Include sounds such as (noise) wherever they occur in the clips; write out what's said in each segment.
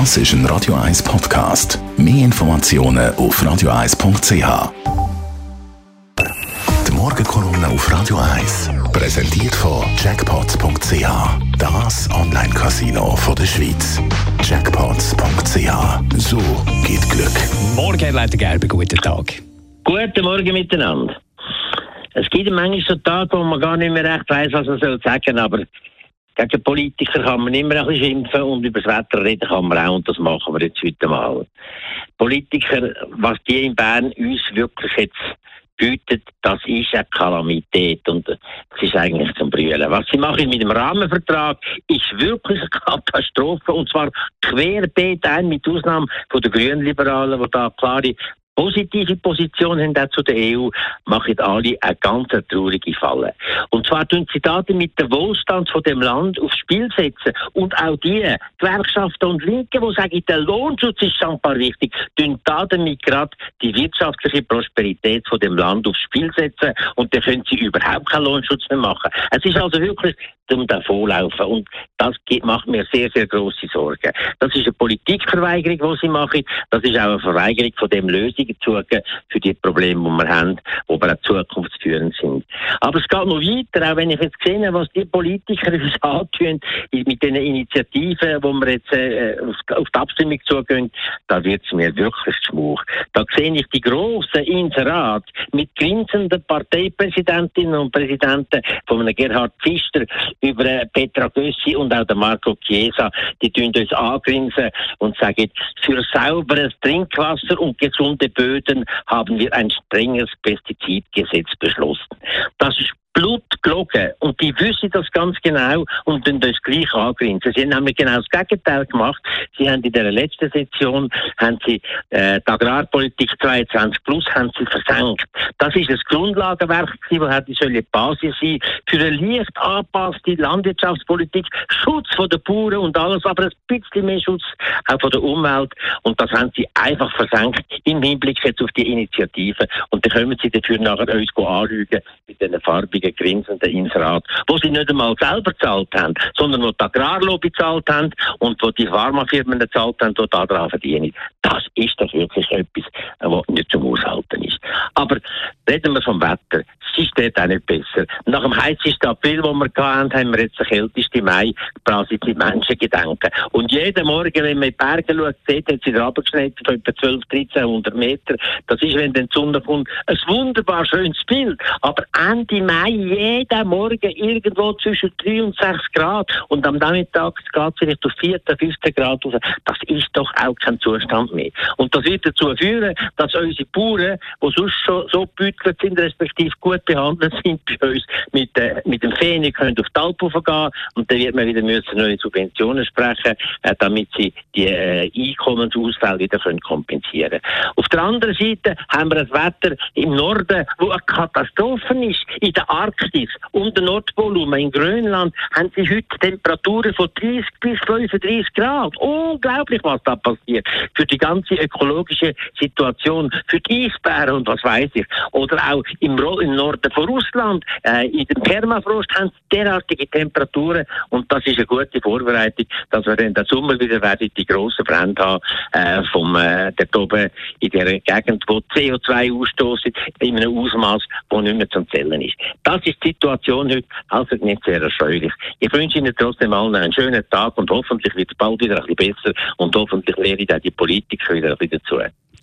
Das ist ein Radio 1 Podcast. Mehr Informationen auf radio1.ch. Die Morgenkolumne auf Radio 1 präsentiert von Jackpots.ch. Das Online-Casino der Schweiz. Jackpots.ch. So geht Glück. Morgen, Herr Leiter Gerber, guten Tag. Guten Morgen miteinander. Es gibt manchmal so Tage, wo man gar nicht mehr recht weiß, was man soll sagen, aber gegen Politiker kann man immer ein bisschen schimpfen und über das Wetter reden kann man auch und das machen wir jetzt heute mal. Politiker, was die in Bern uns wirklich jetzt bieten, das ist eine Kalamität und das ist eigentlich zum Brüllen. Was sie machen mit dem Rahmenvertrag ist wirklich eine Katastrophe und zwar querbeet ein, mit Ausnahme von den Grünliberalen, die da klare positive Position haben auch zu der EU, machen alle eine ganz traurige Falle. Und zwar tun sie damit den Wohlstand von dem Land aufs Spiel setzen. Und auch die Gewerkschaften und Linke, die sagen, der Lohnschutz ist scheinbar wichtig, tun damit gerade die wirtschaftliche Prosperität von dem Land aufs Spiel setzen. Und dann können sie überhaupt keinen Lohnschutz mehr machen. Es ist also wirklich zum davonlaufen. Und das macht mir sehr, sehr große Sorgen. Das ist eine Politikverweigerung, die sie machen. Das ist auch eine Verweigerung von dem Lösungen zu für die Probleme, die wir haben, die aber auch zukunftsführend sind. Aber es geht noch weiter, auch wenn ich jetzt sehe, was die Politiker (laughs) uns antun mit den Initiativen, wo wir jetzt äh, auf die Abstimmung zugehen, da wird es mir wirklich schmuch. Da sehe ich die grossen Inserat mit grinsenden Parteipräsidentinnen und Präsidenten von Gerhard Pfister über Petra Gössi und auch der Marco Chiesa, die tun uns angrinsen und sagen, für sauberes Trinkwasser und gesunde Böden haben wir ein strenges Pestizidgesetz beschlossen. Das ist Blut gelogen. Und die wissen das ganz genau und dann das gleich angrinsen. Sie haben nämlich genau das Gegenteil gemacht. Sie haben in der letzten Session haben sie, äh, die Agrarpolitik 22 plus haben sie versenkt. Das ist das Grundlagenwerk, das hätte die Basis sein für eine leicht angepasste Landwirtschaftspolitik, Schutz von den Bauern und alles, aber ein bisschen mehr Schutz auch von der Umwelt. Und das haben sie einfach versenkt im Hinblick jetzt auf die Initiative. Und dann können sie dafür nachher uns anlügen mit diesen farbigen riesigen grinsenden Inserat, wo sie nicht einmal selber gezahlt haben, sondern wo die Agrarlobby gezahlt haben und wo die Pharmafirmen gezahlt haben, die daran verdienen. Das ist doch wirklich etwas, was nicht zum Aushalten ist. Aber reden wir vom Wetter. Es ist dort auch nicht besser. Nach dem heißesten April, den wir hatten, haben wir jetzt den kältesten Mai, quasi die Menschen gedenken. Und jeden Morgen, wenn man in die Berge schaut, sieht, hat wieder runtergeschneit von etwa 12, 1300 Meter. Das ist, wenn dann die Sonne kommt, ein wunderbar schönes Bild. Aber Ende Mai jeden Morgen irgendwo zwischen 3 und 6 Grad und am Nachmittag geht es vielleicht auf 4, 15 Grad raus. Das ist doch auch kein Zustand mehr. Und das wird dazu führen, dass unsere Bauern, die sonst schon so gebütelt sind, respektive gut behandelt (laughs) sind bei uns, mit, äh, mit dem Fähne können auf die Alpen gehen und dann wird man wieder müssen neue Subventionen sprechen, äh, damit sie die äh, Einkommensausfälle wieder können kompensieren Auf der anderen Seite haben wir ein Wetter im Norden, wo eine Katastrophe ist. In der Arktis und der Nordpolum in Grönland haben sie heute Temperaturen von 30 bis 35 Grad. Unglaublich, was da passiert. Für die ganze ökologische Situation, für die Eisbären und was weiß ich. Oder auch im, im Norden von Russland, äh, in dem Permafrost haben sie derartige Temperaturen und das ist eine gute Vorbereitung, dass wir dann den Sommer wieder werden die grossen Brände haben, äh, vom, äh, dort oben in der Gegend, wo CO2 ausstoßen, in einem Ausmaß, das nicht mehr zum Zählen ist. Das das ist die Situation heute, also nicht sehr erfreulich. Ich wünsche Ihnen trotzdem allen einen schönen Tag und hoffentlich wird es bald wieder ein bisschen besser und hoffentlich lernen auch die Politiker wieder ein bisschen zu.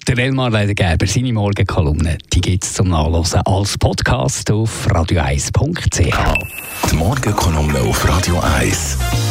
Der Elmar Leider-Gerber, seine Morgenkolumne, die gibt es zum Nachlesen als Podcast auf radio1.ch. Die Morgenkolumne auf Radio 1.